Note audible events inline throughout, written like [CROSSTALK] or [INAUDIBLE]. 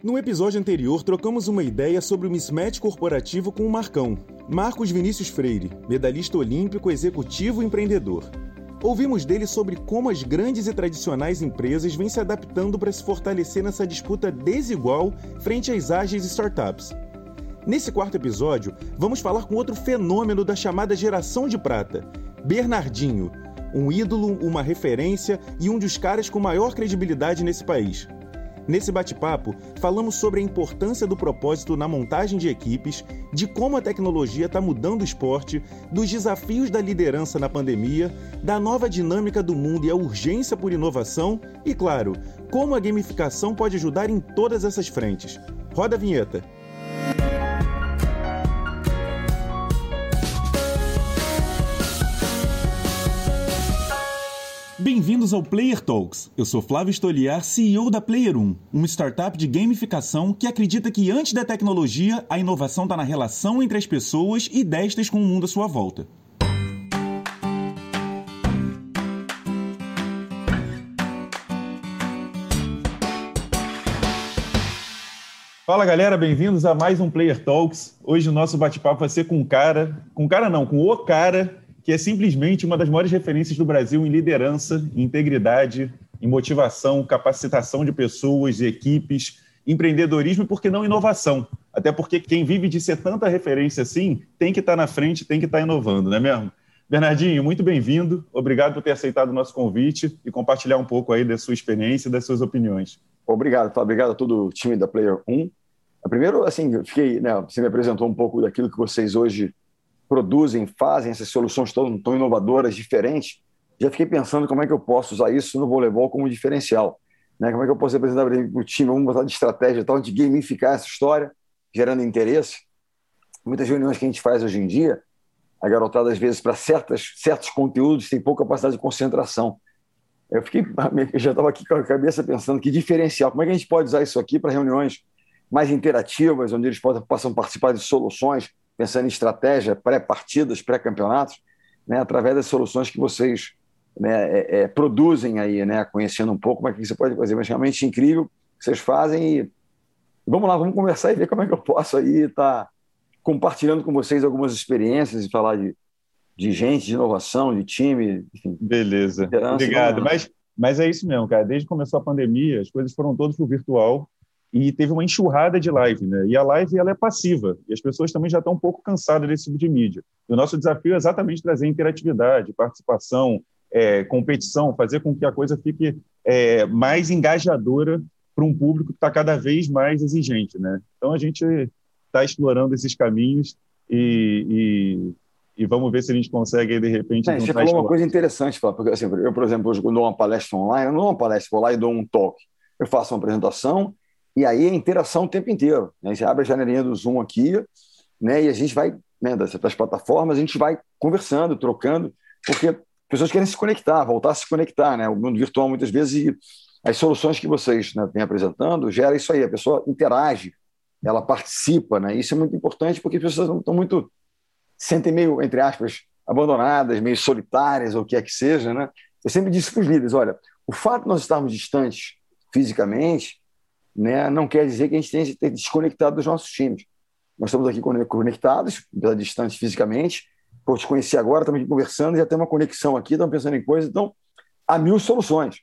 No episódio anterior, trocamos uma ideia sobre o mismatch corporativo com o Marcão, Marcos Vinícius Freire, medalhista olímpico, executivo e empreendedor. Ouvimos dele sobre como as grandes e tradicionais empresas vêm se adaptando para se fortalecer nessa disputa desigual frente às ágeis startups. Nesse quarto episódio, vamos falar com outro fenômeno da chamada geração de prata, Bernardinho, um ídolo, uma referência e um dos caras com maior credibilidade nesse país. Nesse bate-papo, falamos sobre a importância do propósito na montagem de equipes, de como a tecnologia está mudando o esporte, dos desafios da liderança na pandemia, da nova dinâmica do mundo e a urgência por inovação e, claro, como a gamificação pode ajudar em todas essas frentes. Roda a vinheta! Bem-vindos ao Player Talks. Eu sou Flávio Stoliar, CEO da Player 1, uma startup de gamificação que acredita que antes da tecnologia, a inovação está na relação entre as pessoas e destas com o mundo à sua volta. Fala galera, bem-vindos a mais um Player Talks. Hoje o nosso bate-papo vai ser com um cara, com um cara não, com o cara que é simplesmente uma das maiores referências do Brasil em liderança, em integridade, em motivação, capacitação de pessoas, e equipes, empreendedorismo e, por que não, inovação. Até porque quem vive de ser tanta referência assim tem que estar na frente, tem que estar inovando, não é mesmo? Bernardinho, muito bem-vindo. Obrigado por ter aceitado o nosso convite e compartilhar um pouco aí da sua experiência e das suas opiniões. Obrigado, Obrigado a todo o time da Player 1. Primeiro, assim, fiquei, né, você me apresentou um pouco daquilo que vocês hoje produzem, fazem essas soluções tão, tão inovadoras, diferentes, já fiquei pensando como é que eu posso usar isso no voleibol como diferencial. Né? Como é que eu posso apresentar para o time, vamos botar de estratégia tal, de gamificar essa história, gerando interesse. Muitas reuniões que a gente faz hoje em dia, a garotada, às vezes, para certos conteúdos, tem pouca capacidade de concentração. Eu fiquei, [LAUGHS] eu já estava aqui com a cabeça pensando que diferencial, como é que a gente pode usar isso aqui para reuniões mais interativas, onde eles possam participar de soluções, pensando em estratégia pré-partidas, pré-campeonatos, né, através das soluções que vocês né, é, é, produzem aí, né, conhecendo um pouco como é que você pode fazer, mas realmente incrível que vocês fazem e vamos lá, vamos conversar e ver como é que eu posso aí estar tá compartilhando com vocês algumas experiências e falar de, de gente, de inovação, de time, enfim. Beleza, obrigado. Mas, mas é isso mesmo, cara. Desde que começou a pandemia, as coisas foram todas para o virtual e teve uma enxurrada de live, né? E a live ela é passiva e as pessoas também já estão um pouco cansadas desse tipo de mídia. E o nosso desafio é exatamente trazer interatividade, participação, é, competição, fazer com que a coisa fique é, mais engajadora para um público que está cada vez mais exigente, né? Então a gente está explorando esses caminhos e, e, e, vamos ver se a gente consegue de repente. É, você falou uma coisa interessante, porque assim, eu por exemplo hoje dou uma palestra online, eu não dou uma palestra, vou lá e dou um talk, eu faço uma apresentação e aí é interação o tempo inteiro. Né? Gente abre a janelinha do Zoom aqui, né? E a gente vai, né, das, das plataformas, a gente vai conversando, trocando, porque pessoas querem se conectar, voltar a se conectar, né? O mundo virtual muitas vezes e as soluções que vocês né, vêm apresentando gera isso aí, a pessoa interage, ela participa, né? Isso é muito importante porque as pessoas estão muito sentem meio entre aspas abandonadas, meio solitárias ou o que é que seja, né? Eu sempre disse para os líderes, olha, o fato de nós estarmos distantes fisicamente né, não quer dizer que a gente tenha que desconectado dos nossos times. Nós estamos aqui conectados, distantes fisicamente, por te conhecer agora, estamos aqui conversando, já tem uma conexão aqui, estamos pensando em coisas, então há mil soluções.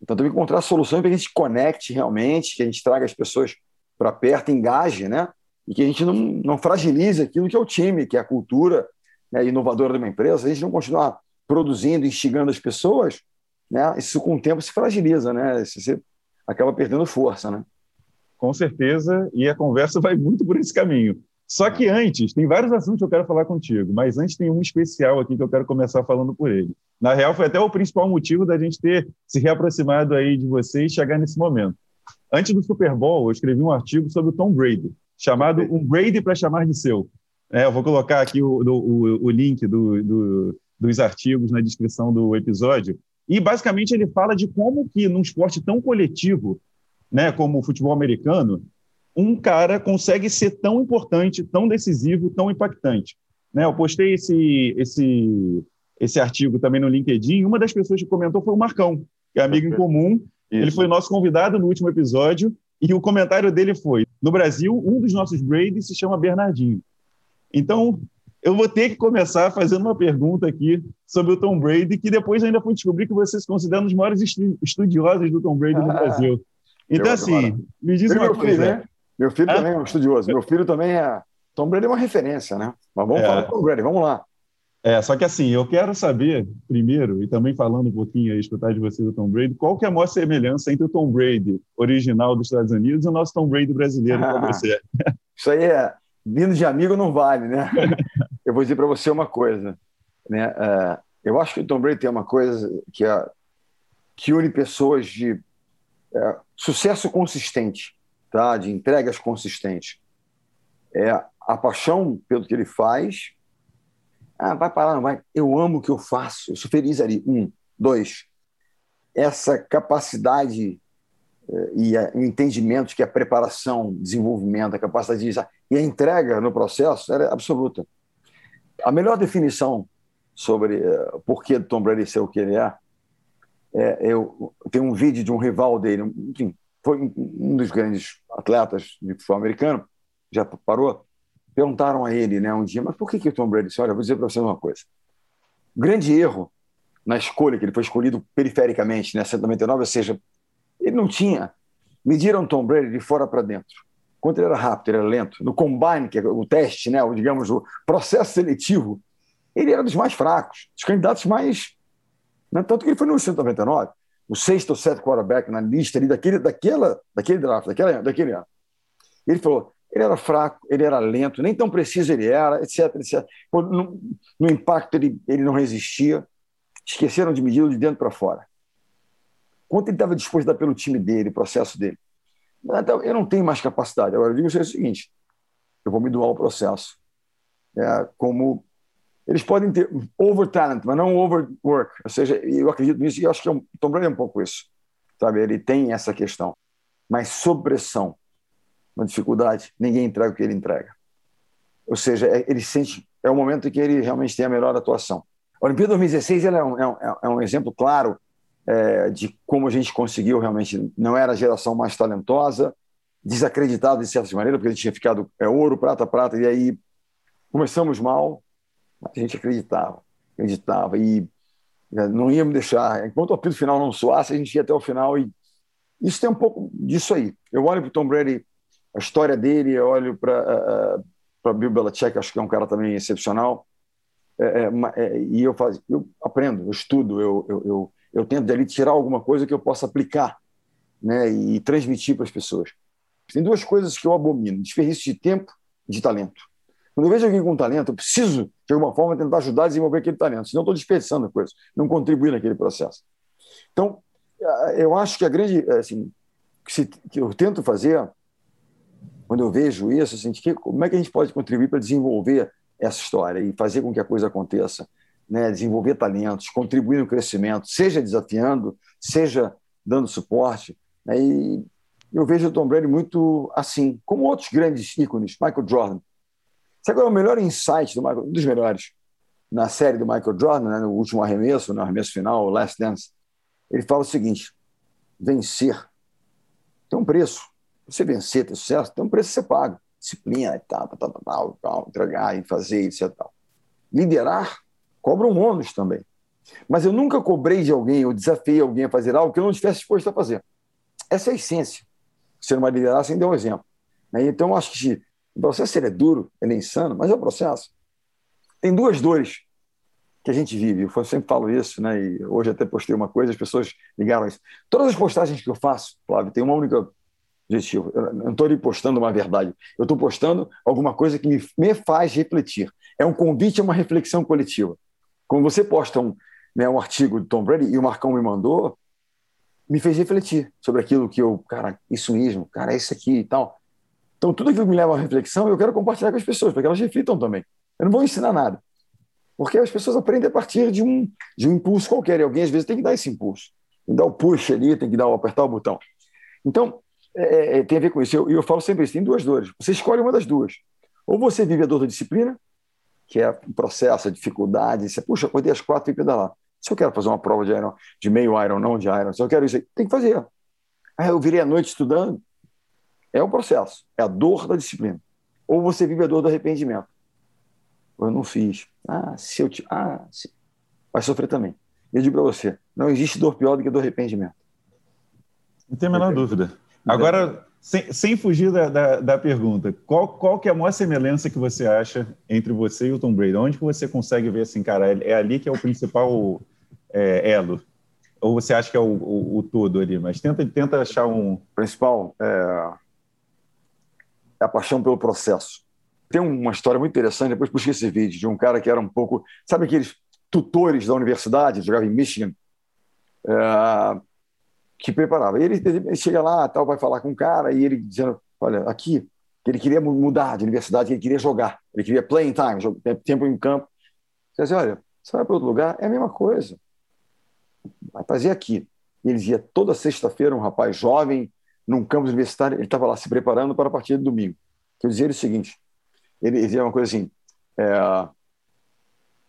Então temos que encontrar soluções para que a gente conecte realmente, que a gente traga as pessoas para perto, engaje, né? E que a gente não, não fragilize aquilo que é o time, que é a cultura né, inovadora de uma empresa. Se a gente não continuar produzindo, instigando as pessoas, né, isso com o tempo se fragiliza, né? Você acaba perdendo força, né? Com certeza, e a conversa [LAUGHS] vai muito por esse caminho. Só que antes, tem vários assuntos que eu quero falar contigo, mas antes tem um especial aqui que eu quero começar falando por ele. Na real, foi até o principal motivo da gente ter se reaproximado aí de você e chegar nesse momento. Antes do Super Bowl, eu escrevi um artigo sobre o Tom Brady, chamado Um Brady para Chamar de Seu. É, eu vou colocar aqui o, o, o link do, do, dos artigos na descrição do episódio. E, basicamente, ele fala de como que, num esporte tão coletivo, né, como o futebol americano, um cara consegue ser tão importante, tão decisivo, tão impactante. Né, eu postei esse, esse, esse artigo também no LinkedIn. Uma das pessoas que comentou foi o Marcão, que é amigo em comum. Isso. Ele foi nosso convidado no último episódio. E o comentário dele foi: no Brasil, um dos nossos Brady se chama Bernardinho. Então, eu vou ter que começar fazendo uma pergunta aqui sobre o Tom Brady, que depois ainda fui descobrir que vocês consideram dos maiores estudiosos do Tom Brady no ah, Brasil. Então, assim, me diz uma meu coisa. Filho, né? Meu filho ah? também é um estudioso. Meu filho também é. Tom Brady é uma referência, né? Mas vamos é. falar do Tom Brady, vamos lá. É, só que assim, eu quero saber, primeiro, e também falando um pouquinho aí, escutar de você do Tom Brady, qual que é a maior semelhança entre o Tom Brady original dos Estados Unidos e o nosso Tom Brady brasileiro para [LAUGHS] você? Isso aí é, vindo de amigo não vale, né? [LAUGHS] eu vou dizer para você uma coisa, né? Uh, eu acho que o Tom Brady tem uma coisa que, é, que une pessoas de é, sucesso consistente, tá? de entregas consistentes. É a paixão pelo que ele faz ah, vai parar, não vai. Eu amo o que eu faço, eu sou feliz ali. Um. Dois, essa capacidade eh, e entendimento que a preparação, desenvolvimento, a capacidade de e a entrega no processo era absoluta. A melhor definição sobre uh, por que Tom Brady ser o que ele é, é eu tenho um vídeo de um rival dele, enfim, foi um dos grandes atletas de futebol americano, já parou, perguntaram a ele né, um dia, mas por que, que o Tom Brady olha, vou dizer para você uma coisa. Grande erro na escolha, que ele foi escolhido perifericamente, né, 199, ou seja, ele não tinha. Mediram Tom Brady de fora para dentro. Quanto ele era rápido, ele era lento. No combine, que é o teste, né, o, digamos, o processo seletivo, ele era dos mais fracos, dos candidatos mais. Né, tanto que ele foi no 199, o sexto ou sétimo quarterback na lista ali daquele, daquela, daquele draft, daquela, daquele ano. Ele falou: ele era fraco, ele era lento, nem tão preciso ele era, etc. etc. No, no impacto, ele, ele não resistia. Esqueceram de medir de dentro para fora. Quanto ele estava disposto a dar pelo time dele, o processo dele. Então, eu não tenho mais capacidade. Agora, eu digo o seguinte: eu vou me doar o processo. É, como eles podem ter over talent, mas não overwork. Ou seja, eu acredito nisso e eu acho que um, Tom Brady é um pouco isso. Sabe? Ele tem essa questão. Mas sob pressão, uma dificuldade, ninguém entrega o que ele entrega. Ou seja, é, ele sente, é o momento em que ele realmente tem a melhor atuação. A Olimpíada 2016 é um, é, um, é um exemplo claro é, de como a gente conseguiu realmente. Não era a geração mais talentosa, desacreditada de certa maneira, porque a gente tinha ficado é, ouro, prata, prata, e aí começamos mal, a gente acreditava, acreditava, e é, não íamos deixar. Enquanto o apito final não soasse, a gente ia até o final, e isso tem um pouco disso aí. Eu olho para o Tom Brady a história dele, eu olho para uh, Bill Belichick, acho que é um cara também excepcional, é, é, é, e eu, faz, eu aprendo, eu estudo, eu, eu, eu, eu tento dali tirar alguma coisa que eu possa aplicar né, e transmitir para as pessoas. Tem duas coisas que eu abomino: desperdício de tempo e de talento. Quando eu vejo alguém com talento, eu preciso, de alguma forma, tentar ajudar a desenvolver aquele talento, senão estou desperdiçando a coisa, não contribuir naquele processo. Então, eu acho que a grande. Assim, que, eu tento fazer quando eu vejo isso, assim, como é que a gente pode contribuir para desenvolver essa história e fazer com que a coisa aconteça? Né? Desenvolver talentos, contribuir no crescimento, seja desafiando, seja dando suporte. Né? E eu vejo o Tom Brady muito assim, como outros grandes ícones, Michael Jordan. Sabe qual é o melhor insight do Michael, um dos melhores, na série do Michael Jordan, né? no último arremesso, no arremesso final, o Last Dance? Ele fala o seguinte: vencer tem um preço você vencer, ter sucesso, tem um preço que você paga. Disciplina e tal, tal, tal, entregar e fazer, etc. Liderar cobra um ônus também. Mas eu nunca cobrei de alguém ou desafiei alguém a fazer algo que eu não estivesse disposto a fazer. Essa é a essência. Ser uma liderança sem dar um exemplo. Né? Então, acho que o processo é duro, ele é insano, mas é o processo. Tem duas dores que a gente vive. Eu sempre falo isso, né? E hoje até postei uma coisa, as pessoas ligaram isso. Todas as postagens que eu faço, Flávio, tem uma única objetivo. Eu não estou ali postando uma verdade. Eu estou postando alguma coisa que me, me faz refletir. É um convite a uma reflexão coletiva. Quando você posta um, né, um artigo de Tom Brady e o Marcão me mandou, me fez refletir sobre aquilo que eu, cara, isso mesmo, cara, é isso aqui e tal. Então, tudo aquilo que me leva à reflexão, eu quero compartilhar com as pessoas, para que elas reflitam também. Eu não vou ensinar nada. Porque as pessoas aprendem a partir de um, de um impulso qualquer, e alguém às vezes tem que dar esse impulso. Tem que dar o push ali, tem que dar o apertar o botão. Então, é, é, é, tem a ver com isso. E eu, eu, falo sempre isso: tem duas dores. Você escolhe uma das duas. Ou você vive a dor da disciplina, que é um processo, a dificuldade. Você, puxa, acordei às quatro e pedalar. Se eu quero fazer uma prova de, iron, de meio iron, não de iron, se eu quero isso aí, tem que fazer. Aí eu virei à noite estudando. é o processo, é a dor da disciplina. Ou você vive a dor do arrependimento. Eu não fiz. Ah, se eu te. Ah, se... vai sofrer também. Eu digo para você: não existe dor pior do que dor arrependimento. Não tem a menor dúvida. Agora, sem, sem fugir da, da, da, pergunta, qual, qual que é a maior semelhança que você acha entre você e o Tom Brady? Onde que você consegue ver assim, cara, é, é ali que é o principal é, elo? Ou você acha que é o, o, o, todo ali? Mas tenta, tenta achar um... Principal é, é a paixão pelo processo. Tem uma história muito interessante, depois puxei esse vídeo, de um cara que era um pouco... Sabe aqueles tutores da universidade, jogava em Michigan? É, que preparava. Ele, ele chega lá, tal, vai falar com o cara, e ele dizendo: Olha, aqui, que ele queria mudar de universidade, ele queria jogar, ele queria playing time, tempo em campo. Você diz: Olha, você vai para outro lugar, é a mesma coisa. Vai fazer aqui. E ele dizia: toda sexta-feira, um rapaz jovem, num campus universitário, ele estava lá se preparando para a partida de domingo. Eu dizia o seguinte: ele dizia uma coisa assim, é,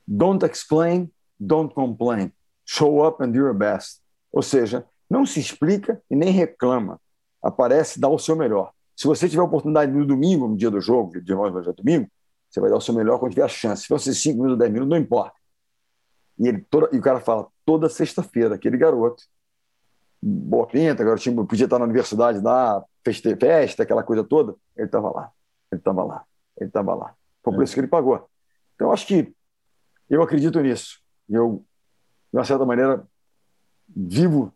don't explain, don't complain. Show up and do your best. Ou seja, não se explica e nem reclama. Aparece, dá o seu melhor. Se você tiver oportunidade no domingo, no dia do jogo, de nós vai domingo, você vai dar o seu melhor quando tiver a chance. Se fosse 5 minutos, 10 minutos, não importa. E, ele, toda, e o cara fala, toda sexta-feira, aquele garoto, boa pinta, garotinho podia estar na universidade lá, festa, festa aquela coisa toda, ele estava lá, ele estava lá, ele estava lá. Foi por é. isso que ele pagou. Então, acho que eu acredito nisso. Eu, de uma certa maneira, vivo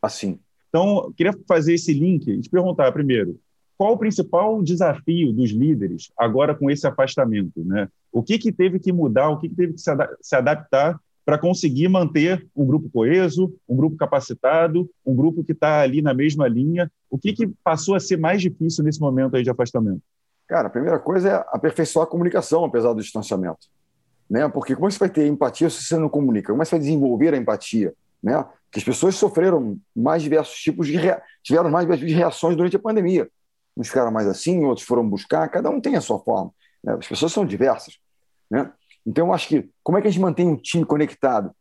assim. Então, queria fazer esse link e te perguntar primeiro, qual o principal desafio dos líderes agora com esse afastamento? Né? O que, que teve que mudar, o que, que teve que se, ad se adaptar para conseguir manter um grupo coeso, um grupo capacitado, um grupo que está ali na mesma linha? O que, que passou a ser mais difícil nesse momento aí de afastamento? Cara, a primeira coisa é aperfeiçoar a comunicação, apesar do distanciamento. Né? Porque como você vai ter empatia se você não comunica? Como você vai desenvolver a empatia? Né? Que as pessoas sofreram mais diversos tipos de rea... tiveram mais de reações durante a pandemia. Uns ficaram mais assim, outros foram buscar, cada um tem a sua forma. Né? As pessoas são diversas. Né? Então, eu acho que como é que a gente mantém um time conectado,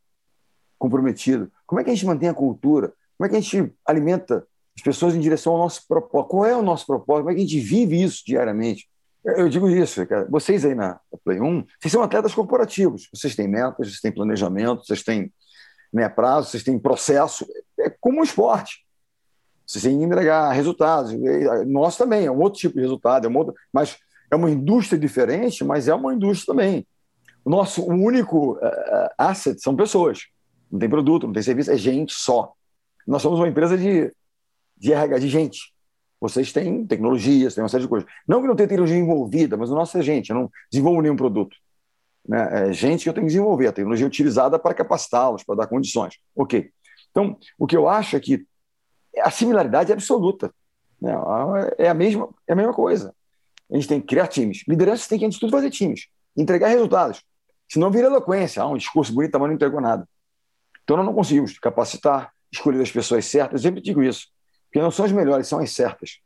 comprometido? Como é que a gente mantém a cultura? Como é que a gente alimenta as pessoas em direção ao nosso propósito? Qual é o nosso propósito? Como é que a gente vive isso diariamente? Eu digo isso, cara. Vocês aí na Play 1, vocês são atletas corporativos. Vocês têm metas, vocês têm planejamento, vocês têm né, prazo, vocês têm processo, é como um esporte. Vocês têm que entregar resultados. Nós também, é um outro tipo de resultado, é uma outra, mas é uma indústria diferente, mas é uma indústria também. O nosso único uh, asset são pessoas. Não tem produto, não tem serviço, é gente só. Nós somos uma empresa de, de RH, de gente. Vocês têm tecnologias, têm uma série de coisas. Não que não tenha tecnologia envolvida, mas o nosso é gente. Eu não desenvolvo nenhum produto né, é gente que eu tenho que desenvolver, a tecnologia utilizada para capacitá-los, para dar condições. Ok. Então, o que eu acho é que a similaridade é absoluta. Né? É, a mesma, é a mesma coisa. A gente tem que criar times. Liderança tem que, antes de tudo, fazer times. Entregar resultados. Senão vira eloquência. Ah, um discurso bonito, mas não entregou nada. Então, nós não conseguimos capacitar, escolher as pessoas certas. Eu sempre digo isso. Porque não são as melhores, são as certas.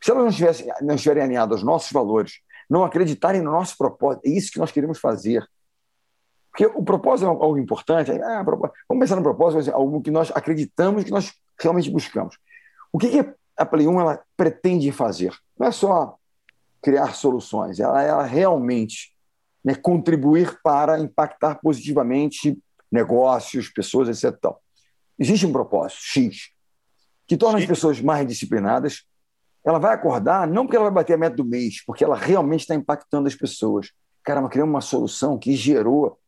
Se elas não, tivessem, não estiverem alinhadas aos nossos valores, não acreditarem no nosso propósito. É isso que nós queremos fazer. Porque o propósito é algo importante. Ah, vamos pensar no propósito, é algo que nós acreditamos, que nós realmente buscamos. O que, que a Play 1 ela pretende fazer? Não é só criar soluções, ela, ela realmente né, contribuir para impactar positivamente negócios, pessoas, etc. Existe um propósito X que torna Sim. as pessoas mais disciplinadas, ela vai acordar não porque ela vai bater a meta do mês, porque ela realmente está impactando as pessoas. Caramba, criamos uma solução que gerou.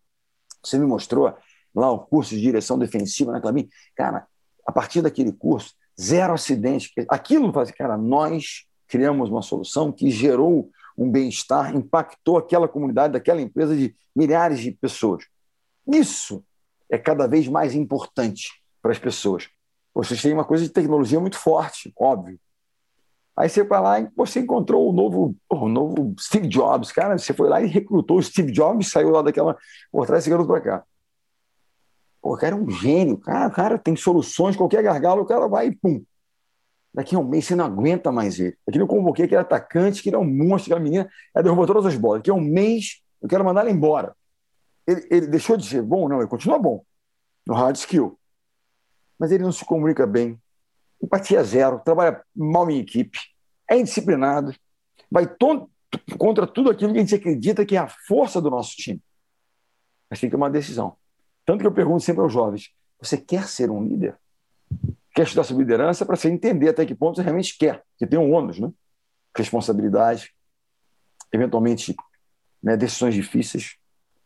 Você me mostrou lá o curso de direção defensiva na Clamin. Cara, a partir daquele curso, zero acidente. Aquilo faz, cara, nós criamos uma solução que gerou um bem-estar, impactou aquela comunidade, daquela empresa de milhares de pessoas. Isso é cada vez mais importante para as pessoas. Vocês têm uma coisa de tecnologia muito forte, óbvio, Aí você vai lá e você encontrou o novo, o novo Steve Jobs, cara. Você foi lá e recrutou o Steve Jobs, saiu lá daquela. Pô, traz esse garoto para cá. Pô, o cara é um gênio, cara, cara tem soluções, qualquer gargalo, o cara vai e pum. Daqui a um mês você não aguenta mais ele. Aqui eu convoquei aquele atacante, que era um monstro, aquela menina, ela derrubou todas as bolas. Daqui a um mês eu quero mandar ela embora. Ele, ele deixou de ser bom? Não, ele continua bom no hard skill. Mas ele não se comunica bem, empatia zero, trabalha mal em equipe, é indisciplinado, vai contra tudo aquilo que a gente acredita que é a força do nosso time. Mas tem que tomar uma decisão. Tanto que eu pergunto sempre aos jovens: você quer ser um líder? Quer estudar sobre liderança para você entender até que ponto você realmente quer, que tem um ônus, né? responsabilidade, eventualmente né, decisões difíceis.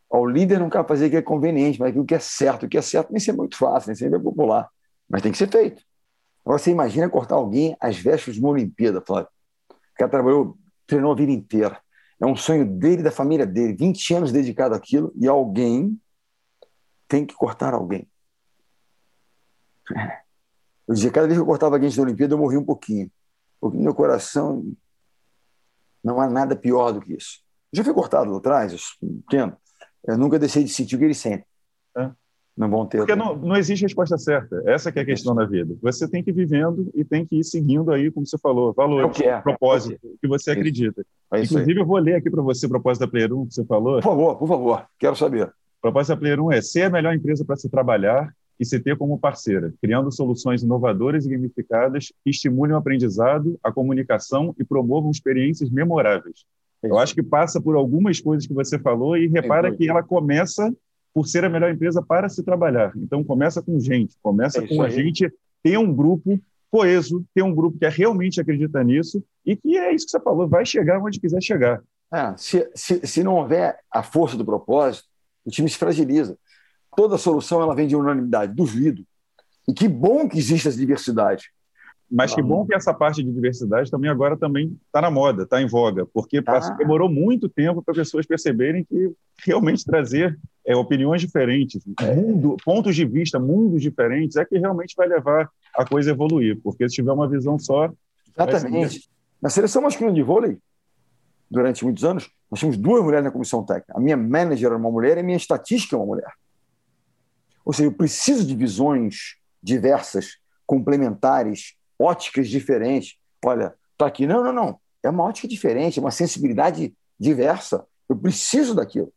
O líder não quer fazer o que é conveniente, mas aquilo que é certo. O que é certo nem sempre é muito fácil, nem sempre é popular, mas tem que ser feito. Agora, você imagina cortar alguém às vésperas de uma Olimpíada, Flávio. O cara trabalhou, treinou a vida inteira. É um sonho dele, da família dele, 20 anos dedicado àquilo, e alguém tem que cortar alguém. [LAUGHS] Eu dizia, cada vez que eu cortava alguém da Olimpíada, eu morria um pouquinho. Porque no meu coração não há nada pior do que isso. Já fui cortado lá atrás, eu entendo. Eu nunca deixei de sentir o que ele sente. É. Não vão ter. Porque não, não existe resposta certa. Essa é a questão da vida. Você tem que ir vivendo e tem que ir seguindo aí, como você falou, valores, é é. propósito, o que você acredita. É Inclusive, eu vou ler aqui para você o propósito da Player 1 que você falou. Por favor, por favor. Quero saber. O propósito da Player 1 é ser a melhor empresa para se trabalhar e se ter como parceira, criando soluções inovadoras e gamificadas que estimulem o aprendizado, a comunicação e promovam experiências memoráveis. Eu acho que passa por algumas coisas que você falou e repara que ela começa por ser a melhor empresa para se trabalhar. Então, começa com gente, começa é com a aí. gente ter um grupo coeso, ter um grupo que realmente acredita nisso e que é isso que você falou, vai chegar onde quiser chegar. É, se, se, se não houver a força do propósito, o time se fragiliza toda solução ela vem de unanimidade. Duvido. E que bom que existe essa diversidade. Mas que bom que essa parte de diversidade também agora também está na moda, está em voga, porque tá. demorou muito tempo para pessoas perceberem que realmente trazer é, opiniões diferentes, é. mundo, pontos de vista, mundos diferentes, é que realmente vai levar a coisa a evoluir, porque se tiver uma visão só... Exatamente. Na seleção masculina de vôlei, durante muitos anos, nós tínhamos duas mulheres na comissão técnica. A minha manager era uma mulher e a minha estatística é uma mulher. Ou seja, eu preciso de visões diversas, complementares, óticas diferentes. Olha, está aqui. Não, não, não. É uma ótica diferente, é uma sensibilidade diversa. Eu preciso daquilo.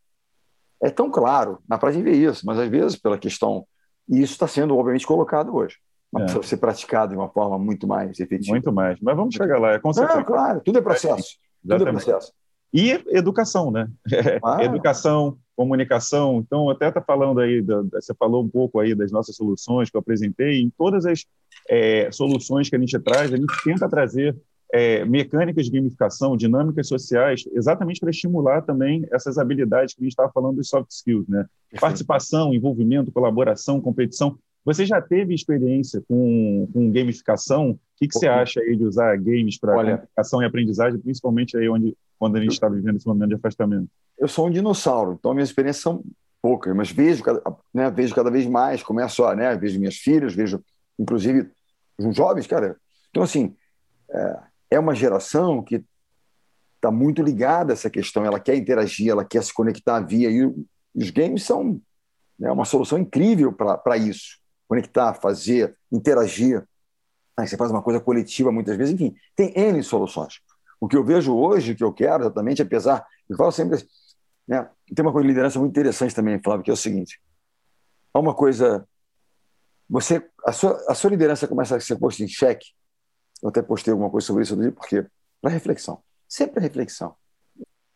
É tão claro, na prática ver isso, mas às vezes, pela questão. E isso está sendo, obviamente, colocado hoje. Mas é. precisa ser praticado de uma forma muito mais efetiva. Muito mais. Mas vamos chegar lá, é consequência. Não, claro, tudo é processo. É, tudo é processo. E educação, né? [LAUGHS] Ah. educação, comunicação. Então, até está falando aí, da, você falou um pouco aí das nossas soluções que eu apresentei. Em todas as é, soluções que a gente traz, a gente tenta trazer é, mecânicas de gamificação, dinâmicas sociais, exatamente para estimular também essas habilidades que a gente estava falando dos soft skills, né? Participação, envolvimento, colaboração, competição. Você já teve experiência com, com gamificação? O que, que você acha aí de usar games para comunicação e aprendizagem, principalmente aí onde, quando a gente está vivendo esse momento de afastamento? Eu sou um dinossauro, então minhas experiências são poucas, mas vejo, né, vejo cada vez mais, começo a, né, vejo minhas filhas, vejo, inclusive, os jovens, cara. Então, assim, é, é uma geração que está muito ligada a essa questão, ela quer interagir, ela quer se conectar via, e os games são né, uma solução incrível para isso conectar, fazer, interagir. Aí você faz uma coisa coletiva muitas vezes, enfim, tem N soluções. O que eu vejo hoje, o que eu quero exatamente, apesar, eu falo sempre, né, tem uma coisa de liderança muito interessante também, Flávio, que é o seguinte: há uma coisa, você, a sua, a sua liderança começa a ser posta em xeque. Eu até postei alguma coisa sobre isso, porque para reflexão, sempre reflexão,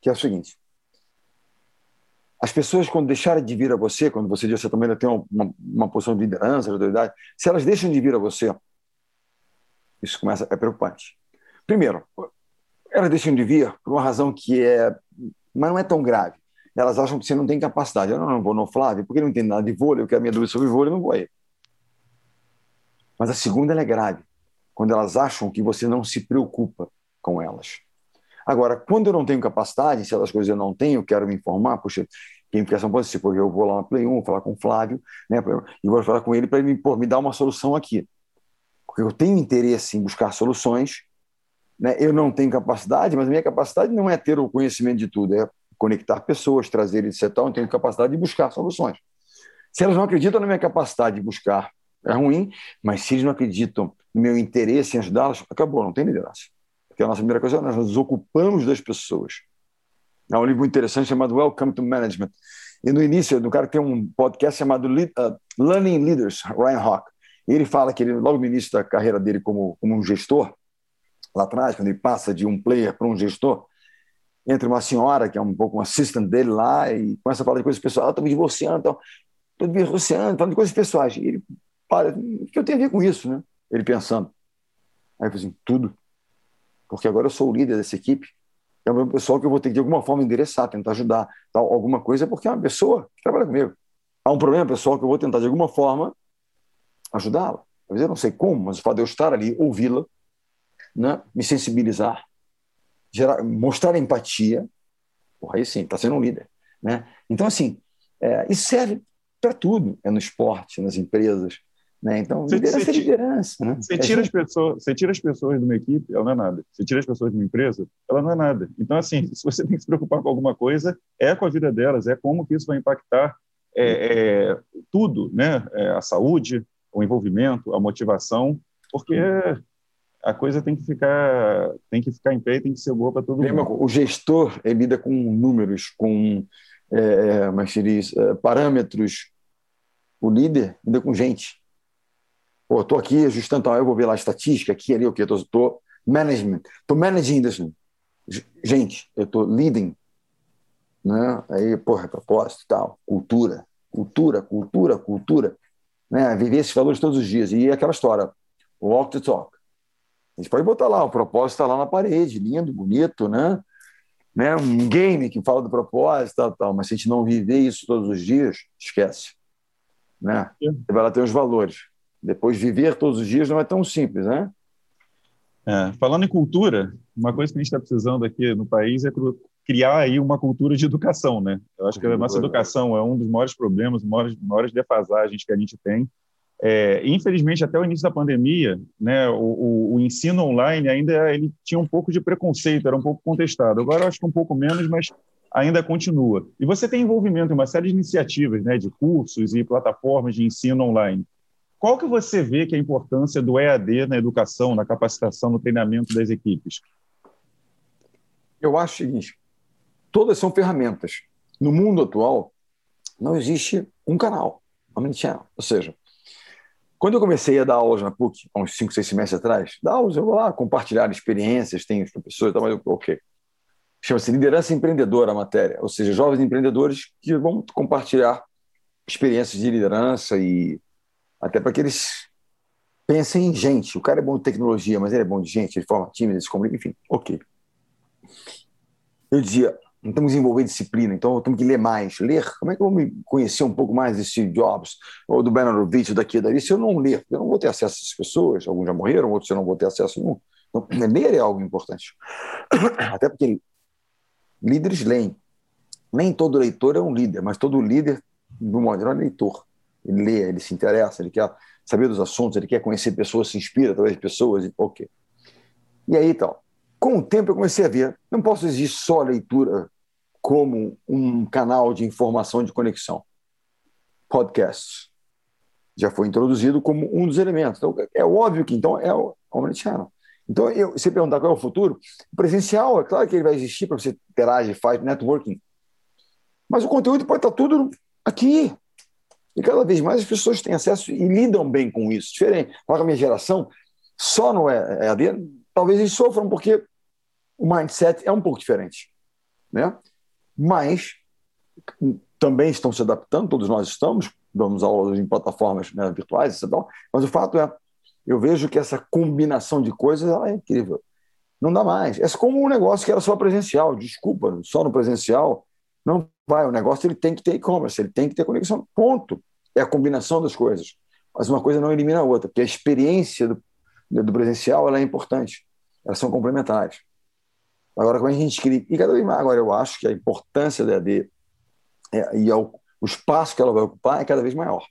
que é o seguinte: as pessoas, quando deixarem de vir a você, quando você diz você também tem uma, uma posição de liderança, de autoridade, se elas deixam de vir a você, isso começa é preocupante. Primeiro, elas deixam de vir por uma razão que é, mas não é tão grave. Elas acham que você não tem capacidade. Eu não, não vou no Flávio, porque não entendo nada de vôlei, eu quero minha dúvida sobre vôlei, não vou aí. Mas a segunda é grave, quando elas acham que você não se preocupa com elas. Agora, quando eu não tenho capacidade, se elas coisas eu não tenho, quero me informar, puxa, qualificação positiva, porque eu vou lá na Play 1, falar com o Flávio, né, e vou falar com ele para ele me, dar uma solução aqui. Porque eu tenho interesse em buscar soluções, né, eu não tenho capacidade, mas minha capacidade não é ter o conhecimento de tudo, é conectar pessoas, trazer etc. Eu tenho capacidade de buscar soluções. Se elas não acreditam na minha capacidade de buscar, é ruim, mas se eles não acreditam no meu interesse em ajudá-las, acabou, não tem liderança que é a nossa primeira coisa, nós nos ocupamos das pessoas. Há um livro interessante chamado Welcome to Management. E no início, do cara tem um podcast chamado uh, Learning Leaders, Ryan Hawk. E ele fala que ele, logo no início da carreira dele como, como um gestor, lá atrás, quando ele passa de um player para um gestor, entra uma senhora, que é um pouco um assistant dele lá, e começa a falar de coisas pessoais. Ah, estou me divorciando, estou me divorciando, falando de coisas pessoais. E ele o que eu tenho a ver com isso, né? Ele pensando. Aí eu falei assim, tudo. Porque agora eu sou o líder dessa equipe. É o pessoal que eu vou ter que, de alguma forma, endereçar, tentar ajudar, tal, alguma coisa, porque é uma pessoa que trabalha comigo. Há um problema pessoal que eu vou tentar, de alguma forma, ajudá-la. Às vezes eu não sei como, mas o fato de eu estar ali, ouvi-la, né, me sensibilizar, gerar, mostrar empatia, porra, aí sim, está sendo um líder. Né? Então, assim, é, isso serve para tudo, é no esporte, nas empresas. Né? Então, você, liderança você, é liderança. Né? Você, tira as pessoas, você tira as pessoas de uma equipe, ela não é nada. Você tira as pessoas de uma empresa, ela não é nada. Então, assim, se você [LAUGHS] tem que se preocupar com alguma coisa, é com a vida delas, é como que isso vai impactar é, é, tudo, né? É, a saúde, o envolvimento, a motivação, porque a coisa tem que ficar tem que ficar em pé e tem que ser boa para todo mundo. O gestor lida com números, com é, é mas diz, é, parâmetros. O líder lida com gente. Pô, estou aqui ajustando, eu vou ver lá a estatística, aqui, ali, o que? Estou management, estou managing isso. Gente, eu estou leading. Né? Aí, porra, propósito e tal, cultura, cultura, cultura, cultura. Né? Viver esses valores todos os dias. E aquela história, walk the talk. A gente pode botar lá, o propósito está lá na parede, lindo, bonito, né? né? Um game que fala do propósito, tal, tal, mas se a gente não viver isso todos os dias, esquece. Né? Você vai lá ter os valores. Depois, viver todos os dias não é tão simples, né? É, falando em cultura, uma coisa que a gente está precisando aqui no país é criar aí uma cultura de educação, né? Eu acho que a nossa educação é um dos maiores problemas, maiores, maiores defasagens que a gente tem. É, infelizmente, até o início da pandemia, né, o, o, o, ensino online ainda ele tinha um pouco de preconceito, era um pouco contestado. Agora eu acho que um pouco menos, mas ainda continua. E você tem envolvimento em uma série de iniciativas, né, de cursos e plataformas de ensino online. Qual que você vê que é a importância do EAD na educação, na capacitação, no treinamento das equipes? Eu acho o seguinte: todas são ferramentas. No mundo atual, não existe um canal, omnichannel. Ou seja, quando eu comecei a dar aulas na PUC, há uns 5, 6 semestres atrás, dar aulas, eu vou lá compartilhar experiências, tem os professores, mas ok. Chama-se Liderança Empreendedora a matéria, ou seja, jovens empreendedores que vão compartilhar experiências de liderança e até para que eles pensem em gente. O cara é bom de tecnologia, mas ele é bom de gente, ele forma time, ele se comunica, enfim, ok. Eu dizia, não temos que desenvolver disciplina, então temos que ler mais. Ler, como é que eu vou me conhecer um pouco mais de Steve Jobs ou do Bernardovich, daqui e dali, se eu não ler? Eu não vou ter acesso a essas pessoas, alguns já morreram, outros eu não vou ter acesso nenhum. Então, ler é algo importante. [CLEARS THROAT] Até porque líderes leem. Nem todo leitor é um líder, mas todo líder, do modo geral, é leitor. Ele lê, ele se interessa, ele quer saber dos assuntos, ele quer conhecer pessoas, se inspira através de pessoas, ok. E aí, então, com o tempo eu comecei a ver, não posso exigir só a leitura como um canal de informação de conexão. Podcasts já foi introduzido como um dos elementos. Então, é óbvio que então é o omnichannel. Então, eu, se perguntar qual é o futuro, presencial, é claro que ele vai existir para você interagir, faz networking. Mas o conteúdo pode estar tudo aqui. E cada vez mais as pessoas têm acesso e lidam bem com isso. Diferente. Para a minha geração, só no EAD, talvez eles sofram porque o mindset é um pouco diferente, né? Mas também estão se adaptando, todos nós estamos, damos aulas em plataformas né, virtuais, etc. Mas o fato é, eu vejo que essa combinação de coisas é incrível. Não dá mais. É como um negócio que era só presencial. Desculpa, só no presencial não vai. O negócio ele tem que ter e-commerce, ele tem que ter conexão. Ponto. É a combinação das coisas. Mas uma coisa não elimina a outra, porque a experiência do, do presencial ela é importante. Elas são complementares. Agora, como a gente cria. E cada vez mais, agora eu acho que a importância da EAD é, e o espaço que ela vai ocupar é cada vez maior.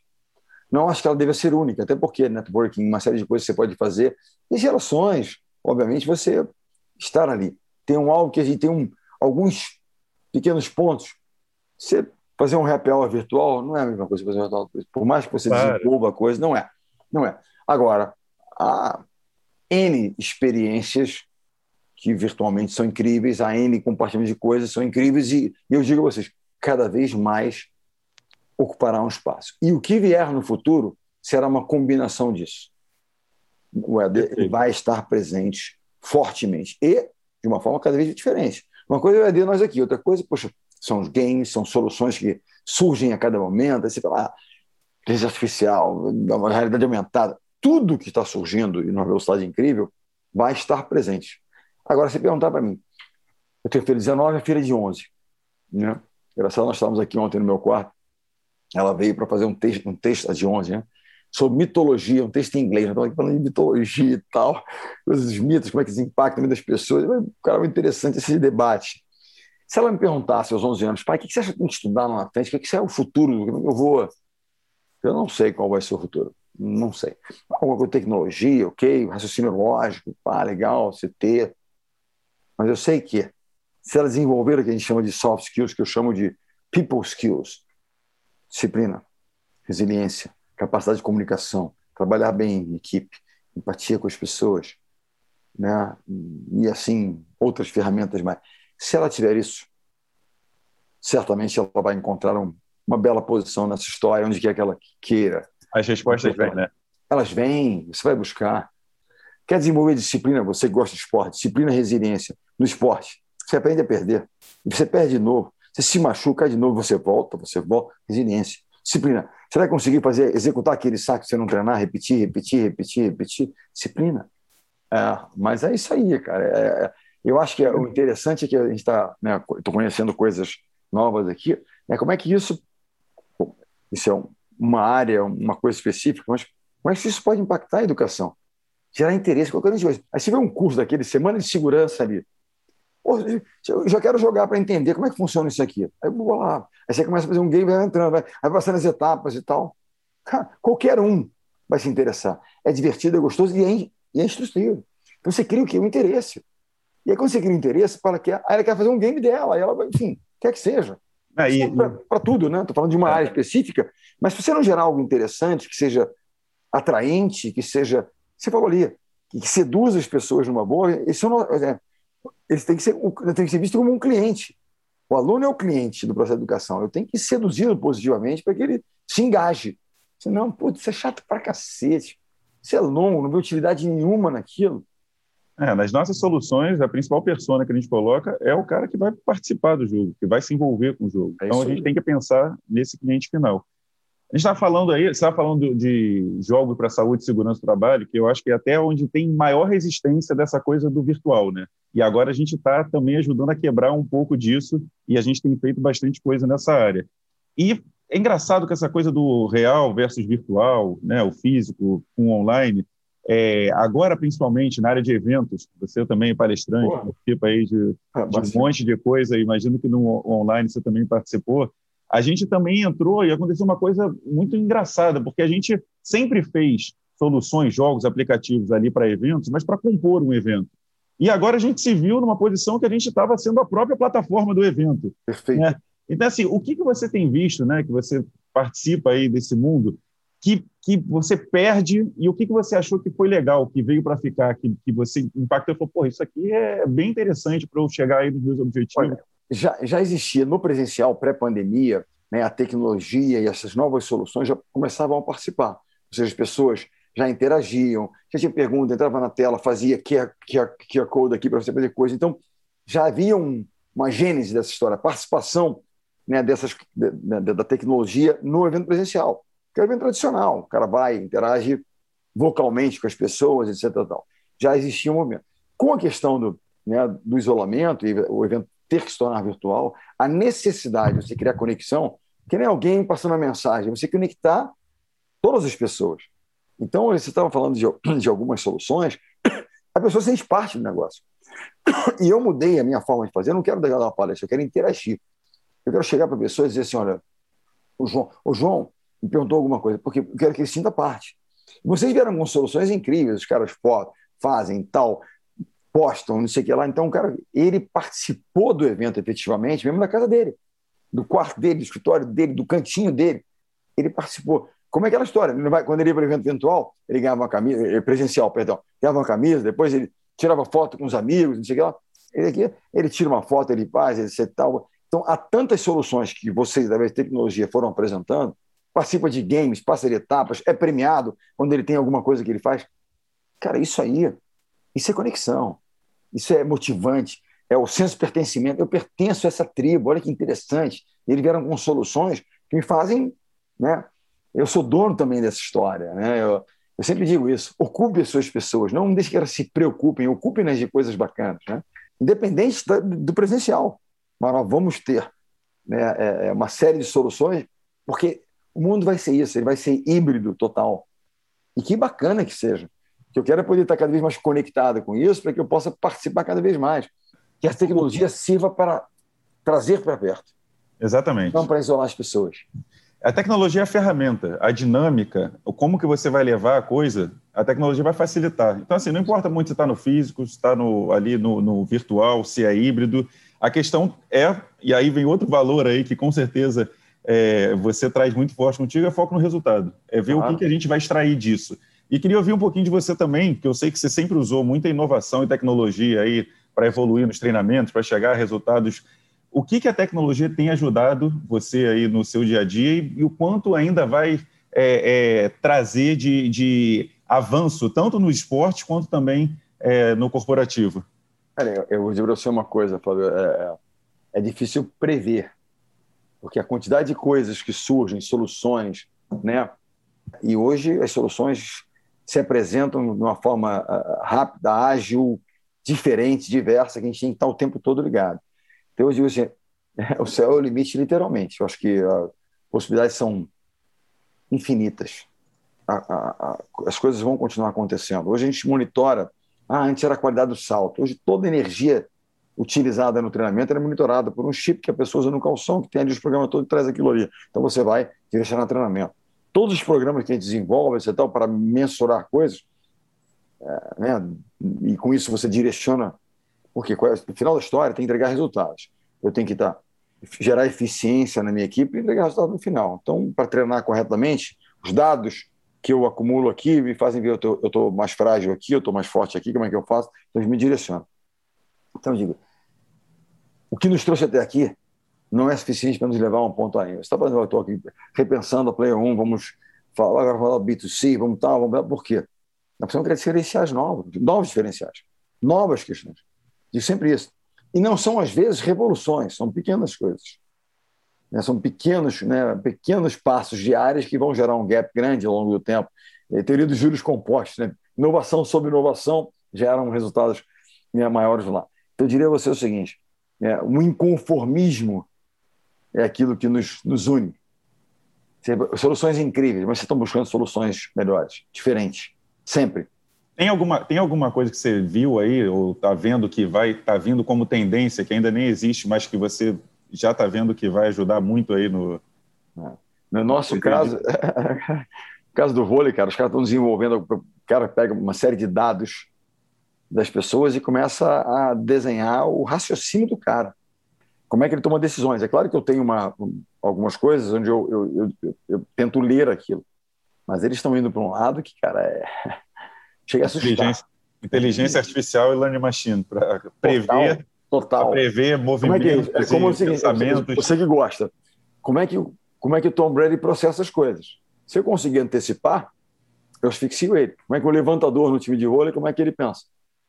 Não acho que ela deva ser única, até porque networking, uma série de coisas que você pode fazer, e gerações, obviamente, você estar ali. Tem um algo que a gente tem um, alguns pequenos pontos. Você fazer um happy hour virtual não é a mesma coisa que fazer um virtual. Por mais que você claro. desenvolva a coisa, não é. Não é. Agora, há N experiências que virtualmente são incríveis, a N compartilhamento de coisas são incríveis e eu digo a vocês, cada vez mais ocupará um espaço. E o que vier no futuro será uma combinação disso. O EAD vai estar presente fortemente e de uma forma cada vez diferente. Uma coisa é o EAD nós aqui, outra coisa, poxa, são os games, são soluções que surgem a cada momento, aí você fala, ah, inteligência artificial, realidade aumentada, tudo que está surgindo e numa velocidade incrível vai estar presente. Agora, se perguntar para mim, eu tenho feira 19 e a feira de 11, né? Engraçado, nós estávamos aqui ontem no meu quarto, ela veio para fazer um texto, um texto de 11, né? sobre mitologia, um texto em inglês, aqui falando de mitologia e tal, os mitos, como é que eles impactam a vida das pessoas. Cara, muito interessante esse debate. Se ela me perguntasse aos 11 anos, pai, o que você acha que tem que estudar na frente? O que é o futuro? Eu vou. Eu não sei qual vai ser o futuro. Não sei. Alguma coisa tecnologia, ok, raciocínio lógico, pá, legal, CT. Mas eu sei que se ela desenvolver o que a gente chama de soft skills, que eu chamo de people skills, disciplina, resiliência, capacidade de comunicação, trabalhar bem em equipe, empatia com as pessoas, né? E assim outras ferramentas mais. Se ela tiver isso, certamente ela vai encontrar um, uma bela posição nessa história, onde quer que ela queira. As respostas vêm, né? Elas vêm, você vai buscar. Quer desenvolver disciplina, você gosta de esporte, disciplina resiliência no esporte. Você aprende a perder. Você perde de novo. Você se machuca de novo, você volta, você volta. Resiliência. Disciplina. Você vai conseguir fazer, executar aquele saco se você não treinar, repetir, repetir, repetir, repetir? Disciplina. É, mas é isso aí, cara. É, é eu acho que é, o interessante é que a gente está, né, estou conhecendo coisas novas aqui, é como é que isso, isso é uma área, uma coisa específica, mas como é que isso pode impactar a educação? Gerar interesse, qualquer coisa. Aí você vê um curso daquele, semana de segurança ali, eu já quero jogar para entender como é que funciona isso aqui. Aí eu vou lá. Aí você começa a fazer um game, vai entrando, vai, vai passando as etapas e tal. Cara, qualquer um vai se interessar. É divertido, é gostoso e é, e é instrutivo. Então você cria o quê? O interesse. E aí quando você cria interesse, fala que aí ela quer fazer um game dela, aí ela vai, enfim, quer que seja. Aí, é para tudo, né? Estou falando de uma é. área específica, mas se você não gerar algo interessante, que seja atraente, que seja. Você falou ali, que, seduza as pessoas numa boa, isso não, é, ele tem que ser, tem que ser visto como um cliente. O aluno é o cliente do processo de educação. Eu tenho que seduzi-lo positivamente para que ele se engaje. Senão, putz, isso é chato pra cacete. Isso é longo, não vê utilidade nenhuma naquilo. É, nas nossas soluções, a principal persona que a gente coloca é o cara que vai participar do jogo, que vai se envolver com o jogo. É então a gente tem que pensar nesse cliente final. A gente está falando aí, está falando de jogos para saúde segurança do trabalho, que eu acho que é até onde tem maior resistência dessa coisa do virtual, né? E agora a gente está também ajudando a quebrar um pouco disso e a gente tem feito bastante coisa nessa área. E é engraçado que essa coisa do real versus virtual, né, o físico com o online, é, agora principalmente na área de eventos, você também é palestrante, participa aí de, ah, de um monte de coisa, imagino que no online você também participou a gente também entrou e aconteceu uma coisa muito engraçada, porque a gente sempre fez soluções, jogos, aplicativos ali para eventos, mas para compor um evento. E agora a gente se viu numa posição que a gente estava sendo a própria plataforma do evento. Perfeito. Né? Então, assim, o que, que você tem visto, né, que você participa aí desse mundo, que, que você perde e o que, que você achou que foi legal, que veio para ficar, que, que você impactou e falou, pô, isso aqui é bem interessante para eu chegar aí nos meus objetivos. Olha, já, já existia no presencial pré-pandemia, né, a tecnologia e essas novas soluções já começavam a participar. Ou seja, as pessoas já interagiam, já tinha pergunta, entrava na tela, fazia QR, Code aqui para você fazer coisa. Então, já havia um, uma gênese dessa história, a participação né, dessas, da, tecnologia no evento presencial, que é o evento tradicional. O cara vai, interage vocalmente com as pessoas, etc. Tal. Já existia um movimento. Com a questão do, né, do isolamento e o evento ter que se tornar virtual, a necessidade de você criar conexão, que nem alguém passando a mensagem, você conectar todas as pessoas. Então, você estava falando de, [COUGHS] de algumas soluções, [COUGHS] a pessoa sente parte do negócio. [COUGHS] E eu mudei a minha forma de fazer, eu não quero dar uma palestra, eu quero interagir. Eu quero chegar para a pessoa e dizer assim: olha, o João, o João me perguntou alguma coisa, porque eu quero que ele sinta parte. Vocês vieram com soluções incríveis, os caras fazem tal, postam, não sei o que lá. Então, o cara, ele participou do evento efetivamente, mesmo na casa dele, do quarto dele, do escritório dele, do cantinho dele. Ele participou. Como é aquela história? Quando ele ia para o evento virtual, ele ganhava uma camisa, eh, presencial, perdão, ganhava uma camisa, depois ele tirava foto com os amigos, não sei o que lá. Ele aqui, ele tira uma foto, ele faz, ele tal. Então, há tantas soluções que vocês, através de tecnologia, foram apresentando, participa de games, passa de etapas, é premiado quando ele tem alguma coisa que ele faz. Cara, isso aí isso é conexão. isso é motivante, é o senso de pertencimento. Eu pertenço a essa tribo, olha que interessante. Eles vieram com soluções que me fazem. Né? Eu sou dono também dessa história. Né? Eu, eu sempre digo isso: ocupe as suas pessoas, não deixe que elas se preocupem, ocupem-nas de coisas bacanas. Né? Independente do presencial. Mas nós vamos ter né, é, é, uma série de soluções, porque o mundo vai ser isso, ele vai ser híbrido total. E que bacana que seja. Que eu quero é poder estar cada vez mais conectado com isso, para que eu possa participar cada vez mais. Que a tecnologia sirva para trazer para perto. Exatamente. Não para isolar as pessoas. A tecnologia é a ferramenta, a dinâmica, como que você vai levar a coisa, a tecnologia vai facilitar. Então, assim, não importa muito se está no físico, se está no, ali no, no, virtual, se é híbrido. A questão é, e aí vem outro valor aí que com certeza é, você traz muito forte contigo, é foco no resultado. É ver o que, que a gente vai extrair disso. E queria ouvir um pouquinho de você também, que eu sei que você sempre usou muita inovação e tecnologia aí para evoluir nos treinamentos, para chegar a resultados o que, que a tecnologia tem ajudado você aí no seu dia a dia e, e o quanto ainda vai é, é, trazer de, de, avanço, tanto no esporte quanto também é, no corporativo? Olha, eu vou dizer para você uma coisa, Flávio. É, é difícil prever, porque a quantidade de coisas que surgem, soluções, né? E hoje as soluções se apresentam de uma forma ah, rápida, ágil, diferente, diversa, que a gente tem que estar o tempo todo ligado. Então, assim, [LAUGHS] o céu é o limite, literalmente. Eu acho que as possibilidades são infinitas. A, a, a, as coisas vão continuar acontecendo. Hoje a gente monitora. Ah, antes era a qualidade do salto. Hoje toda energia utilizada no treinamento é monitorada por um chip que a pessoa usa no calção, que tem ali os programas todos e traz aquilo ali. Então você vai direcionar treinamento. Todos os programas que a gente desenvolve para mensurar coisas, é, né, e com isso você direciona porque no final da história tem que entregar resultados. Eu tenho que estar, gerar eficiência na minha equipe e entregar resultado no final. Então, para treinar corretamente, os dados que eu acumulo aqui me fazem ver eu estou mais frágil aqui, eu estou mais forte aqui, como é que eu faço? Então, eles me direcionam. Então, eu digo, o que nos trouxe até aqui não é suficiente para nos levar a um ponto ainda. Você está fazendo, eu estou aqui repensando a Player 1, vamos falar, agora falar B2C, vamos tal, vamos por quê? Nós precisamos criar diferenciais novos, novos diferenciais, novas questões. Digo sempre isso. E não são, às vezes, revoluções, são pequenas coisas. Né? São pequenos, né, pequenos passos diários que vão gerar um gap grande ao longo do tempo. A teoria dos juros compostos, né? inovação sobre inovação geram resultados né, maiores lá. Então, eu diria a você o seguinte: é, o inconformismo é aquilo que nos, nos une. Soluções incríveis, mas vocês estão buscando soluções melhores, diferentes, sempre. Tem alguma, tem alguma coisa que você viu aí, ou está vendo que vai estar tá vindo como tendência, que ainda nem existe, mas que você já está vendo que vai ajudar muito aí no. No nosso caso, [LAUGHS] no caso do vôlei, cara, os caras estão desenvolvendo. O cara pega uma série de dados das pessoas e começa a desenhar o raciocínio do cara. Como é que ele toma decisões? É claro que eu tenho uma, algumas coisas onde eu, eu, eu, eu tento ler aquilo, mas eles estão indo para um lado que, cara, é [LAUGHS] Chega a assustar. Inteligência, inteligência artificial e learning machine para prever, total. prever movimentos como é que, é como assim, pensamentos. Você que gosta, como é que como é que o Tom Brady processa as coisas? Se eu conseguir antecipar, eu asfixio ele. Como é que o levantador no time de vôlei, como é que ele pensa?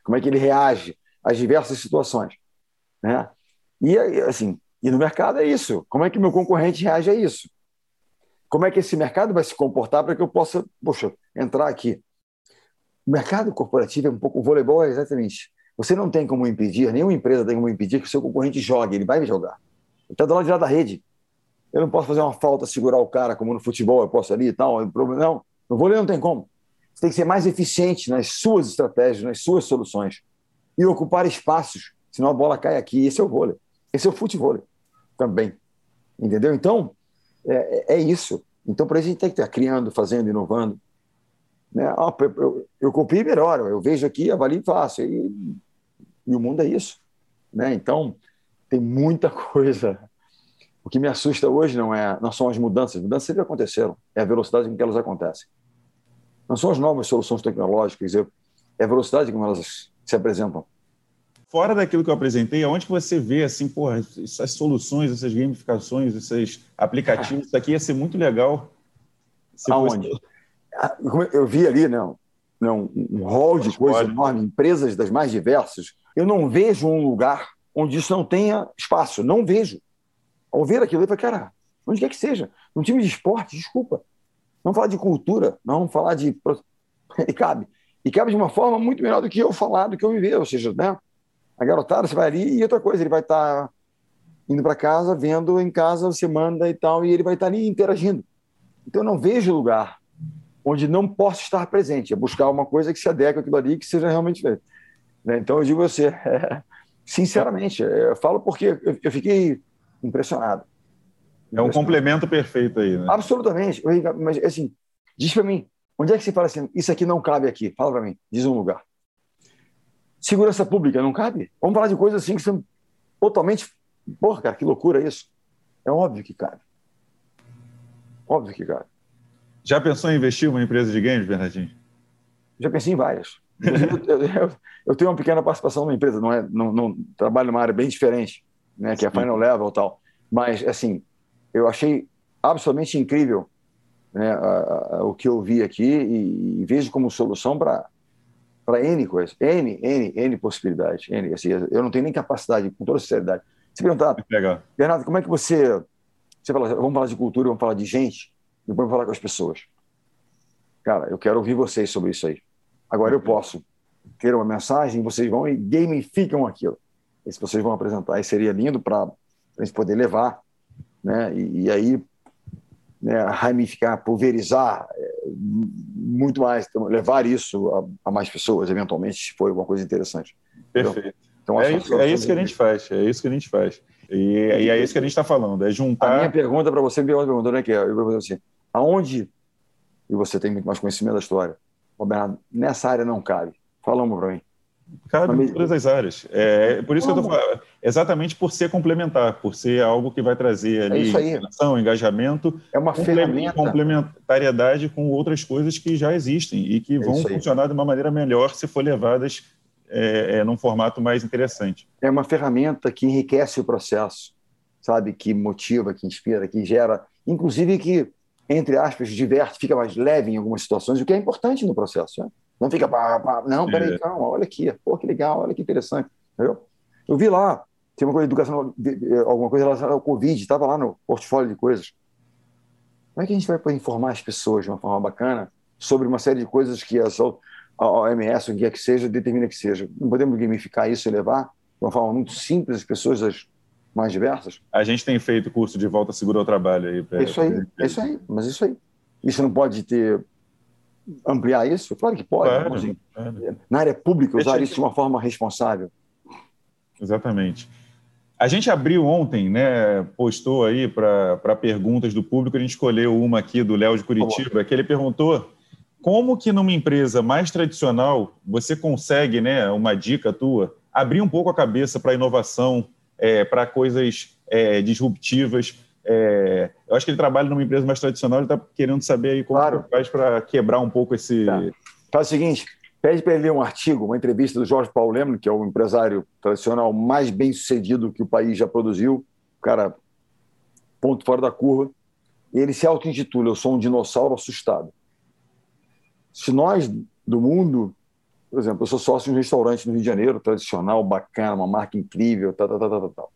Como é que ele reage às diversas situações? Né? E assim, e no mercado é isso. Como é que meu concorrente reage a isso? Como é que esse mercado vai se comportar para que eu possa, poxa, entrar aqui? O mercado corporativo é um pouco. O voleibol é exatamente. Você não tem como impedir, nenhuma empresa tem como impedir que o seu concorrente jogue, ele vai jogar. Ele está do lado de lá da rede. Eu não posso fazer uma falta, segurar o cara, como no futebol, eu posso ali e tal. Não, no vôlei não tem como. Você tem que ser mais eficiente nas suas estratégias, nas suas soluções. E ocupar espaços, senão a bola cai aqui. Esse é o vôlei. Esse é o futebol também. Entendeu? Então, é, é isso. Então, para a gente tem que estar criando, fazendo, inovando. Né? Ah, eu, eu copio melhor, eu vejo aqui, avalio e faço. E, e o mundo é isso. Né? Então, tem muita [LAUGHS] coisa. O que me assusta hoje não, é, não são as mudanças, as mudanças sempre aconteceram, é a velocidade com que elas acontecem. Não são as novas soluções tecnológicas, é a velocidade como elas se apresentam. Fora daquilo que eu apresentei, aonde que você vê assim, porra, essas soluções, essas gamificações, esses aplicativos, isso aqui ia ser muito legal. Aonde? Fosse... Ah, eu vi ali, não, um hall de coisas enorme, empresas das mais diversas, eu não vejo um lugar onde isso não tenha espaço. Não vejo. Ao ver aquilo, eu falei, cara, onde quer que seja, num time de esporte, desculpa. Não falar de cultura, não falar de. [LAUGHS] E cabe. E cabe de uma forma muito melhor do que eu falar, do que eu viver. Ou seja, né? a garotada, você vai ali e outra coisa, ele vai estar tá indo para casa, vendo em casa, você manda e tal, e ele vai estar tá ali interagindo. Então eu não vejo lugar onde não posso estar presente, é buscar uma coisa que se adeque àquilo ali que seja realmente. Né? Então eu digo você, é, [LAUGHS] sinceramente, eu falo porque eu fiquei impressionado. É um complemento perfeito aí, né? Absolutamente. Mas, assim, diz para mim, onde é que você fala assim, isso aqui não cabe aqui? Fala para mim, diz um lugar. Segurança pública não cabe? Vamos falar de coisas assim que são totalmente. Porra, cara, que loucura isso. É óbvio que cabe. Óbvio que cabe. Já pensou em investir em uma empresa de games, Bernardinho? Já pensei em várias. eu, eu, eu, tenho uma pequena participação numa empresa, não é, não, não trabalho numa área bem diferente, né, que é Final Level e tal. Mas, assim, eu achei absolutamente incrível né, a, a, o que eu vi aqui e, e vejo como solução para para N coisas, N, N, N possibilidades. N, assim, eu não tenho nem capacidade, com toda sinceridade. Se perguntar, Bernardo, como é que você. Você fala, vamos falar de cultura, vamos falar de gente, depois vamos falar com as pessoas. Cara, eu quero ouvir vocês sobre isso aí. Agora eu posso ter uma mensagem, vocês vão e gamificam aquilo. Esse vocês vão apresentar, e seria lindo para a gente poder levar né? E, e aí né, ramificar, pulverizar é, muito mais, então, levar isso a, a, mais pessoas, eventualmente, se for alguma coisa interessante. Perfeito. Então, é, isso, é isso que a gente faz, é isso que a gente faz. E, e é isso que a gente está falando, é juntar... A minha pergunta para você, minha pergunta, né, que eu vou fazer assim, aonde, e você tem muito mais conhecimento da história, Roberto, nessa área não cabe, fala uma para mim. Cabe em todas as áreas. É, por isso que eu estou falando, exatamente por ser complementar, por ser algo que vai trazer ali é relação, engajamento, é uma ferramenta. complementariedade com outras coisas que já existem e que é vão funcionar de uma maneira melhor se for levadas é, é, num formato mais interessante. É uma ferramenta que enriquece o processo, sabe? Que motiva, que inspira, que gera, inclusive que, entre aspas, diverte, fica mais leve em algumas situações, o que é importante no processo. Né? Não fica, pá, pá, não, peraí, é. calma, olha aqui, pô, que legal, olha que interessante. Entendeu? Eu vi lá, tem uma coisa de educação, alguma coisa relacionada ao Covid, estava lá no portfólio de coisas. Como é que a gente vai poder informar as pessoas de uma forma bacana sobre uma série de coisas que a, a OMS, o que quer que seja, determina que seja? Não podemos gamificar isso e levar de uma forma muito simples as pessoas as mais diversas? A gente tem feito curso de volta segura ao trabalho aí. Pra... Isso aí, é isso aí, mas isso aí. Isso não pode ter ampliar isso? Claro que pode. Claro, assim, claro. Na área pública, usar isso de uma forma responsável. Exatamente. A gente abriu ontem, né? Postou aí para perguntas do público, a gente escolheu uma aqui do Léo de Curitiba, que ele perguntou como que numa empresa mais tradicional você consegue, né? Uma dica tua, abrir um pouco a cabeça para inovação, é, para coisas é, disruptivas é, eu acho que ele trabalha numa empresa mais tradicional, ele está querendo saber aí como claro. faz para quebrar um pouco esse. Tá. Faz o seguinte: pede para ele ler um artigo, uma entrevista do Jorge Paulo Lemos, que é o empresário tradicional mais bem sucedido que o país já produziu, cara, ponto fora da curva. E ele se auto-intitula: Eu sou um dinossauro assustado. Se nós do mundo, por exemplo, eu sou sócio de um restaurante no Rio de Janeiro, tradicional, bacana, uma marca incrível, tal, tal, tal, tal, tal.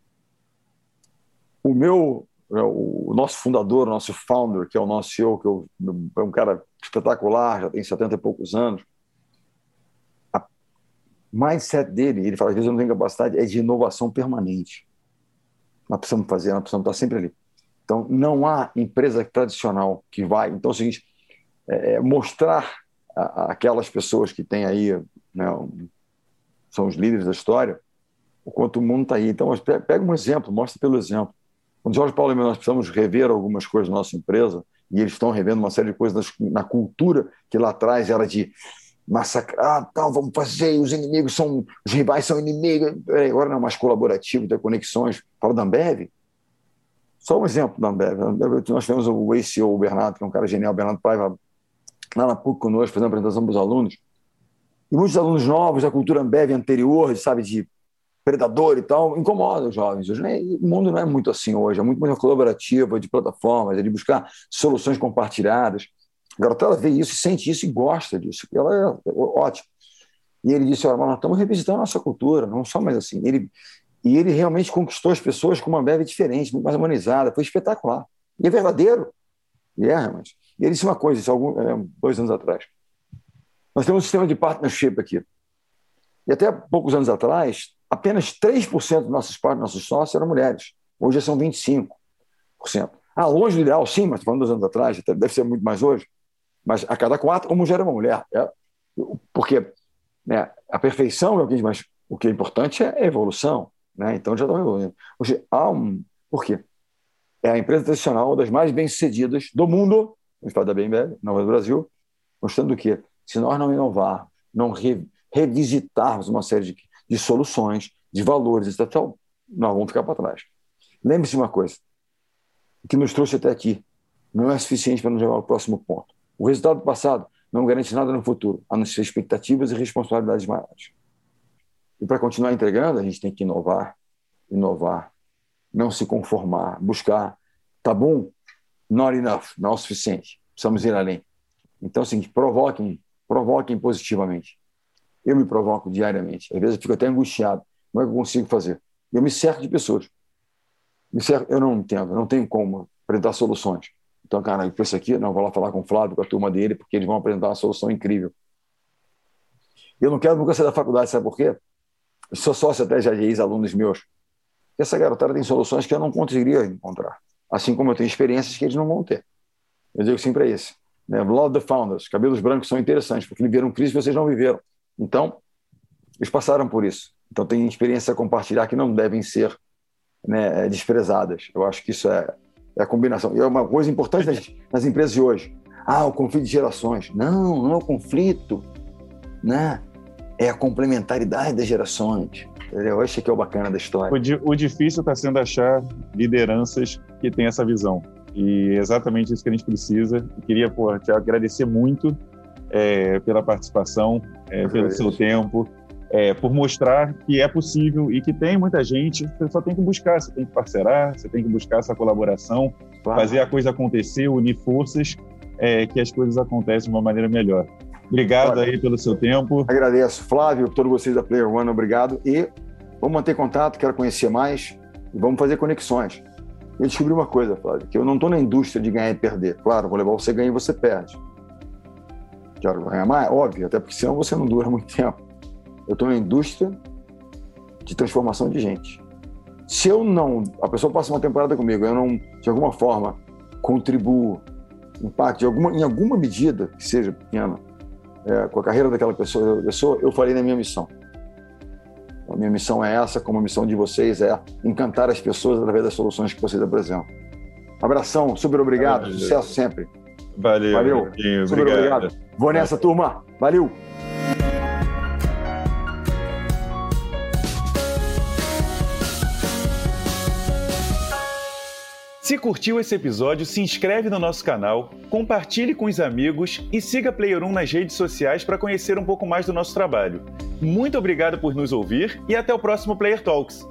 O meu o nosso fundador, o nosso founder, que é o nosso CEO, que é um cara espetacular, já tem 70 e poucos anos, a mindset dele, ele fala, às vezes eu não tenho capacidade, é de inovação permanente. Nós precisamos fazer, nós precisamos estar sempre ali. Então, não há empresa tradicional que vai. Então, é o seguinte, é, é mostrar a aquelas pessoas que têm aí, né, são os líderes da história, o quanto o mundo está aí. Então, pega um exemplo, mostra pelo exemplo. Quando Jorge Paulo e nós precisamos rever algumas coisas na nossa empresa, e eles estão revendo uma série de coisas na cultura que lá atrás era de massacrar, ah, tal, vamos fazer, os inimigos são, os rivais são inimigos, agora não é mais colaborativo, tem conexões. Fala da Ambev, só um exemplo da Ambev. Nós temos o ACO, o Bernardo, que é um cara genial, o Bernardo Paiva, lá na PUC conosco, fazendo apresentação para os alunos. E muitos alunos novos da cultura Ambev anterior, sabe, de predador e tal, incomoda os jovens. O mundo não é muito assim hoje, é muito mais colaborativo, de plataformas, é de buscar soluções compartilhadas. A garotada vê isso, sente isso e gosta disso. Ela é, é ótima. E ele disse: Olha, nós estamos revisitando a nossa cultura, não só mais assim. Ele, e ele realmente conquistou as pessoas com uma bebe diferente, muito mais humanizada. Foi espetacular. E é verdadeiro. E é, mas. E ele disse uma coisa, isso algum, é, dois anos atrás. Nós temos um sistema de partnership aqui. E até poucos anos atrás, apenas 3% dos nossos partners, nossos sócios eram mulheres. Hoje são 25%. Ah, longe do ideal, sim, mas falando dos anos atrás, deve ser muito mais hoje. Mas a cada quatro, uma mulher é uma mulher. É, porque né, a perfeição é o que mas o que é importante é a evolução. Né? Então já estão evoluindo. Hoje, há um. Por quê? É a empresa tradicional das mais bem-sucedidas do mundo, no estado da BMB, não é do Brasil, mostrando que se nós não inovar, não re, revisitarmos uma série de, de soluções, de valores, etc., nós vamos ficar para trás. Lembre-se de uma coisa: o que nos trouxe até aqui não é suficiente para nos levar ao próximo ponto. O resultado do passado não garante nada no futuro, a não ser expectativas e responsabilidades maiores. E para continuar entregando, a gente tem que inovar, inovar, não se conformar, buscar. Tá bom? Not enough, não é o suficiente. Precisamos ir além. Então, assim, provoquem, provoquem positivamente. Eu me provoco diariamente. Às vezes eu fico até angustiado. Como é que eu consigo fazer? Eu me cerco de pessoas. Me cerco, eu não entendo, não tenho como apresentar soluções. Então, cara, para isso aqui, não, vou lá falar com o Flávio, com a turma dele, porque eles vão apresentar uma solução incrível. Eu não quero nunca sair da faculdade, sabe por quê? Eu sou sócio até já de ex-alunos meus. Essa garotada tem soluções que eu não conseguiria encontrar. Assim como eu tenho experiências que eles não vão ter. Eu digo sempre isso. Né? Love the Founders. Cabelos brancos são interessantes, porque viveram crise que vocês não viveram. Então, eles passaram por isso. Então, tem experiência a compartilhar que não devem ser né, desprezadas. Eu acho que isso é, é a combinação. E é uma coisa importante nas, nas empresas de hoje. Ah, o conflito de gerações. Não, não é o conflito. Né? É a complementaridade das gerações. Eu acho que é o bacana da história. O, o difícil está sendo achar lideranças que têm essa visão. E é exatamente isso que a gente precisa. Eu queria pô, te agradecer muito é, pela participação, é, pelo seu tempo, é, por mostrar que é possível e que tem muita gente. Você só tem que buscar, você tem que parcerar, você tem que buscar essa colaboração, claro. fazer a coisa acontecer, unir forças, é, que as coisas acontecem de uma maneira melhor. Obrigado claro. aí pelo seu tempo. Agradeço. Flávio, todos vocês da Player One, obrigado. E vamos manter contato, quero conhecer mais e vamos fazer conexões. Eu descobri uma coisa, Flávio, que eu não estou na indústria de ganhar e perder. Claro, vou levar você ganha e você perde. Quero ganhar mais, óbvio, até porque senão você não dura muito tempo. Eu estou na indústria de transformação de gente. Se eu não, a pessoa passa uma temporada comigo, eu não, de alguma forma, contribuo, impacto, de alguma, em alguma medida, que seja pequena, é, com a carreira daquela pessoa, pessoa, eu falei na minha missão. A minha missão é essa, como a missão de vocês é encantar as pessoas através das soluções que vocês apresentam. Abração, super obrigado, Valeu. sucesso sempre. Valeu. Valeu. Super obrigado. obrigado. Vou nessa, turma. Valeu. Se curtiu esse episódio, se inscreve no nosso canal, compartilhe com os amigos e siga Player 1 nas redes sociais para conhecer um pouco mais do nosso trabalho. Muito obrigado por nos ouvir e até o próximo Player Talks.